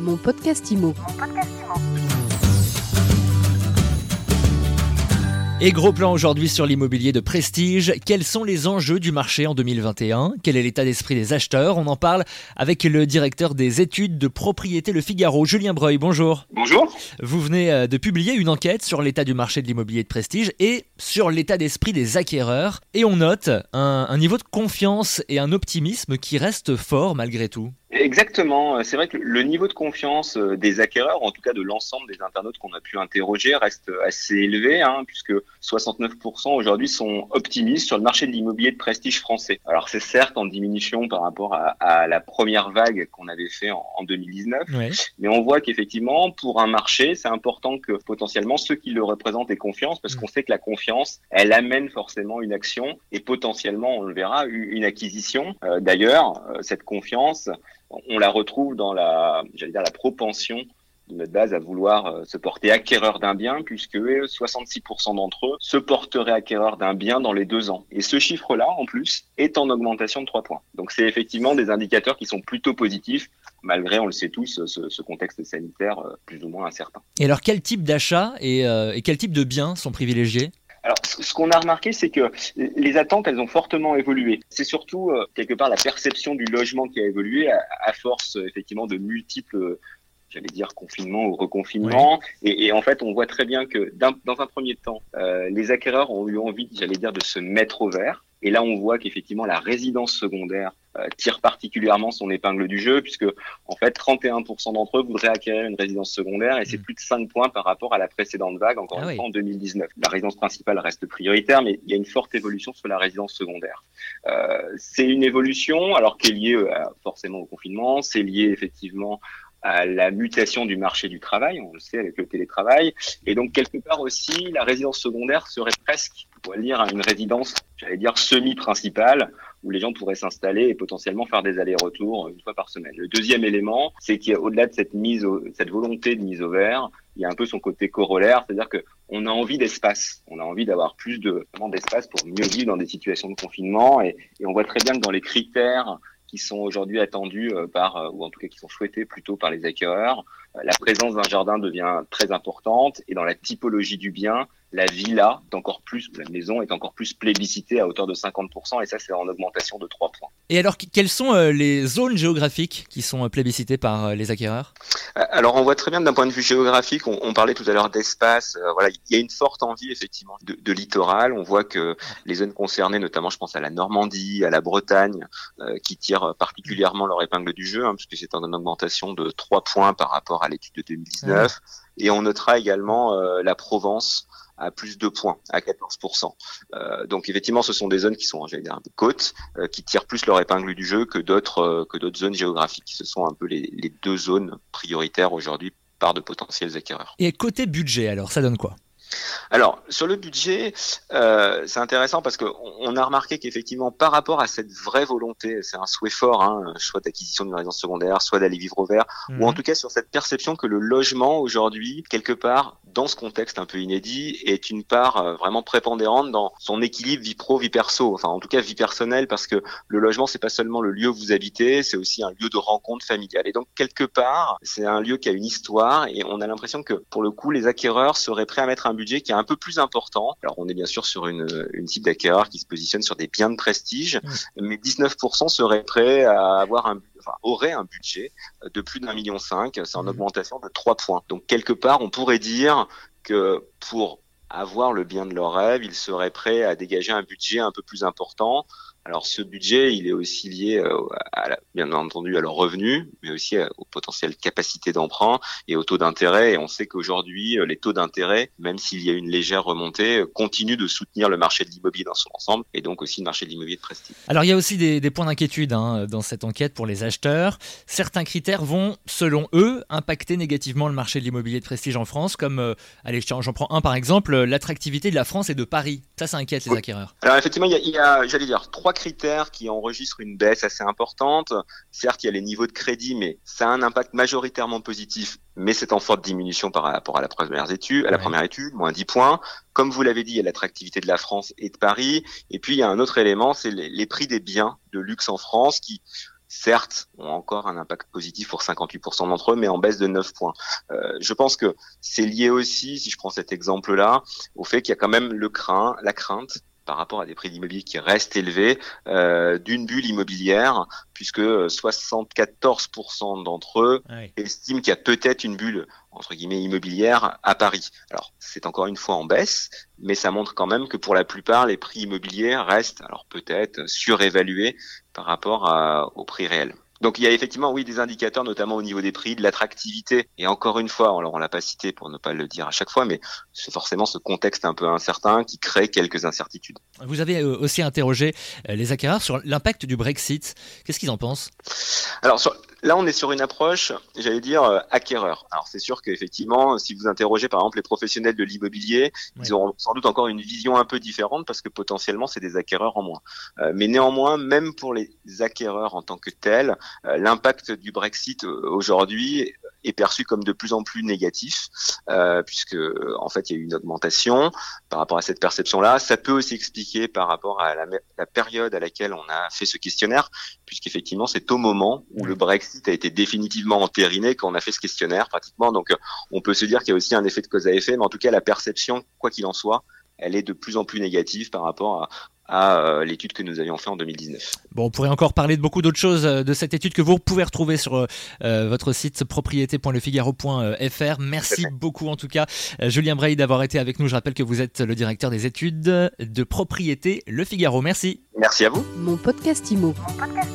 Mon podcast IMO. Et gros plan aujourd'hui sur l'immobilier de prestige. Quels sont les enjeux du marché en 2021 Quel est l'état d'esprit des acheteurs? On en parle avec le directeur des études de propriété Le Figaro, Julien Breuil. Bonjour. Bonjour. Vous venez euh, de publier une enquête sur l'état du marché de l'immobilier de prestige et sur l'état d'esprit des acquéreurs. Et on note un, un niveau de confiance et un optimisme qui reste fort malgré tout. Exactement. C'est vrai que le niveau de confiance euh, des acquéreurs, en tout cas de l'ensemble des internautes qu'on a pu interroger, reste assez élevé, hein, puisque 69% aujourd'hui sont optimistes sur le marché de l'immobilier de prestige français. Alors c'est certes en diminution par rapport à, la première vague qu'on avait fait en, 2019, mais on voit qu'effectivement, pour un marché, c'est important que potentiellement ceux qui le représentent aient confiance, parce mm. qu'on sait que la confiance, elle amène forcément une action et potentiellement, on le verra, une acquisition. Euh, d'ailleurs, euh, cette confiance, on la retrouve dans la, j'allais dire, la propension de notre base à vouloir euh, se porter acquéreur d'un bien, puisque 66% d'entre eux se porteraient acquéreur d'un bien dans les deux ans. Et ce chiffre-là, en plus, est en augmentation de 3 points. Donc c'est effectivement des indicateurs qui sont plutôt positifs, malgré, on le sait tous, ce, contexte sanitaire euh, plus ou moins incertain. Et alors quel type d'achat et, euh, et quel type de biens sont privilégiés? Alors, ce qu'on a remarqué, c'est que les attentes, elles ont fortement évolué. C'est surtout euh, quelque part la perception du logement qui a évolué à, force effectivement de multiples j'allais dire confinement ou reconfinement. Et, en fait, on voit très bien que dans un premier temps, euh, les acquéreurs ont eu envie, j'allais dire, de se mettre au vert. Et là, on voit qu'effectivement, la résidence secondaire euh, tire particulièrement son épingle du jeu, puisque en fait, 31% d'entre eux voudraient acquérir une résidence secondaire, et c'est mm. plus de 5 points par rapport à la précédente vague, encore ah une fois en 2019. La résidence principale reste prioritaire, mais il y a une forte évolution sur la résidence secondaire. Euh, c'est une évolution, alors qui est liée euh, forcément au confinement, c'est lié effectivement à la mutation du marché du travail, on le sait avec le télétravail, et donc quelque part aussi, la résidence secondaire serait presque, on pourrait dire, une résidence, j'allais dire, semi-principale, où les gens pourraient s'installer et potentiellement faire des allers-retours une fois par semaine. Le deuxième élément, c'est qu'au-delà de cette mise, cette volonté de mise au vert, il y a un peu son côté corollaire, c'est-à-dire que on a envie d'espace, on a envie d'avoir plus de d'espace pour mieux vivre dans des situations de confinement, et, et on voit très bien que dans les critères qui sont aujourd'hui attendus euh, par, euh, ou en tout cas qui sont souhaités plutôt par les acquéreurs. Euh, la présence d'un jardin devient très importante et dans la typologie du bien, la villa est encore plus, la maison est encore plus plébiscitée à hauteur de 50%, et ça, c'est en augmentation de 3 points. Et alors, quelles sont euh, les zones géographiques qui sont euh, plébiscitées par euh, les acquéreurs? Alors, on voit très bien d'un point de vue géographique, on, parlait tout à l'heure d'espace, voilà, il y a une forte envie, effectivement, de, littoral. On voit que les zones concernées, notamment, je pense à la Normandie, à la Bretagne, qui tirent particulièrement leur épingle du jeu, hein, puisque c'est en augmentation de 3 points par rapport à l'étude de 2019. Et on notera également la Provence, à plus de points, à 14%. Euh, donc effectivement, ce sont des zones qui sont, j'allais dire, un peu côtes, euh, qui tirent plus leur épingle du jeu que d'autres euh, que d'autres zones géographiques. Ce sont un peu les, les deux zones prioritaires aujourd'hui par de potentiels acquéreurs. Et côté budget, alors, ça donne quoi? Alors, sur le budget, euh, c'est intéressant parce qu'on a remarqué qu'effectivement, par rapport à cette vraie volonté, c'est un souhait fort, hein, soit d'acquisition d'une résidence secondaire, soit d'aller vivre au vert, ou en mhm. tout cas sur cette perception que le logement aujourd'hui, quelque part, dans ce contexte un peu inédit, est une part euh, vraiment prépondérante dans son équilibre vie pro, vie perso, enfin en tout cas vie personnelle, parce que le logement, c'est pas seulement le lieu où vous habitez, c'est aussi un lieu de rencontre familiale. Et donc, quelque part, c'est un lieu qui a une histoire, et on a l'impression que, pour le coup, les acquéreurs seraient prêts à mettre un budget qui est un peu plus important. Alors on est bien sûr sur une, une type d'acquéreur qui se positionne sur des biens de prestige, mais 19% seraient prêts à avoir un enfin, aurait un budget de plus d'un million cinq. C'est en mmh. augmentation de 3 points. Donc quelque part, on pourrait dire que pour avoir le bien de leur rêve, ils seraient prêts à dégager un budget un peu plus important alors ce budget, il est aussi lié, euh, à, bien entendu, à leurs revenus, mais aussi euh, aux potentielles capacités d'emprunt et aux taux d'intérêt. Et on sait qu'aujourd'hui, euh, les taux d'intérêt, même s'il y a une légère remontée, continuent de soutenir le marché de l'immobilier dans son ensemble et donc aussi le marché de l'immobilier de prestige. Alors il y a aussi des, points d'inquiétude hein, dans cette enquête pour les acheteurs. Certains critères vont, selon eux, impacter négativement le marché de l'immobilier de prestige en France, comme, allez, j'en prends un par exemple, l'attractivité de la France et de Paris. Ça, ça inquiète les acquéreurs. Alors effectivement, il y a, il y a j'allais dire, trois critères qui enregistrent une baisse assez importante. Certes, il y a les niveaux de crédit, mais ça a un impact majoritairement positif, mais c'est en forte diminution par rapport à la première étude, à la première étude, moins 10 points. Comme vous l'avez dit, il y a l'attractivité de la France et de Paris. Et puis, il y a un autre élément, c'est les, prix des biens de luxe en France qui certes, ont encore un impact positif pour 58% d'entre eux, mais en baisse de 9 points. Euh, je pense que c'est lié aussi, si je prends cet exemple-là, au fait qu'il y a quand même le craint, la crainte par rapport à des prix d'immobilier qui restent élevés, euh, d'une bulle immobilière, puisque 74% d'entre eux estiment qu'il y a peut-être une bulle entre guillemets immobilière à Paris. Alors c'est encore une fois en baisse, mais ça montre quand même que pour la plupart les prix immobiliers restent alors peut-être surévalués par rapport à, au prix réel. Donc il y a effectivement, oui, des indicateurs, notamment au niveau des prix, de l'attractivité. Et encore une fois, alors on l'a pas cité pour ne pas le dire à chaque fois, mais c'est forcément ce contexte un peu incertain qui crée quelques incertitudes. Vous avez euh, aussi interrogé euh, les acquéreurs sur l'impact du Brexit. Qu'est-ce qu'ils en pensent? Alors sur Là, on est sur une approche, j'allais dire, euh, acquéreur. Alors, c'est sûr qu'effectivement, si vous interrogez par exemple les professionnels de l'immobilier, ils auront sans doute encore une vision un peu différente parce que potentiellement, c'est des acquéreurs en moins. Euh, mais néanmoins, même pour les acquéreurs en tant que tels, euh, l'impact du Brexit aujourd'hui est perçu comme de plus en plus négatif, puisque en fait, il y a eu une augmentation par rapport à cette perception-là. Ça peut aussi expliquer par rapport à la, la période à laquelle on a fait ce questionnaire, puisqu'effectivement, c'est au moment où le Brexit a été définitivement entériné quand on a fait ce questionnaire pratiquement. Donc euh, on peut se dire qu'il y a aussi un effet de cause à effet, mais en tout cas la perception, quoi qu'il en soit, elle est de plus en plus négative par rapport à, euh, l'étude que nous avions fait en 2019. Bon, on pourrait encore parler de beaucoup d'autres choses euh, de cette étude que vous pouvez retrouver sur votre site propriété.lefigaro.fr. Merci beaucoup en tout cas, Julien Bray, d'avoir été avec nous. Je rappelle que vous êtes le directeur des études de propriété Le Figaro. Merci. Merci à vous. Mon podcast Imo. Mon podcast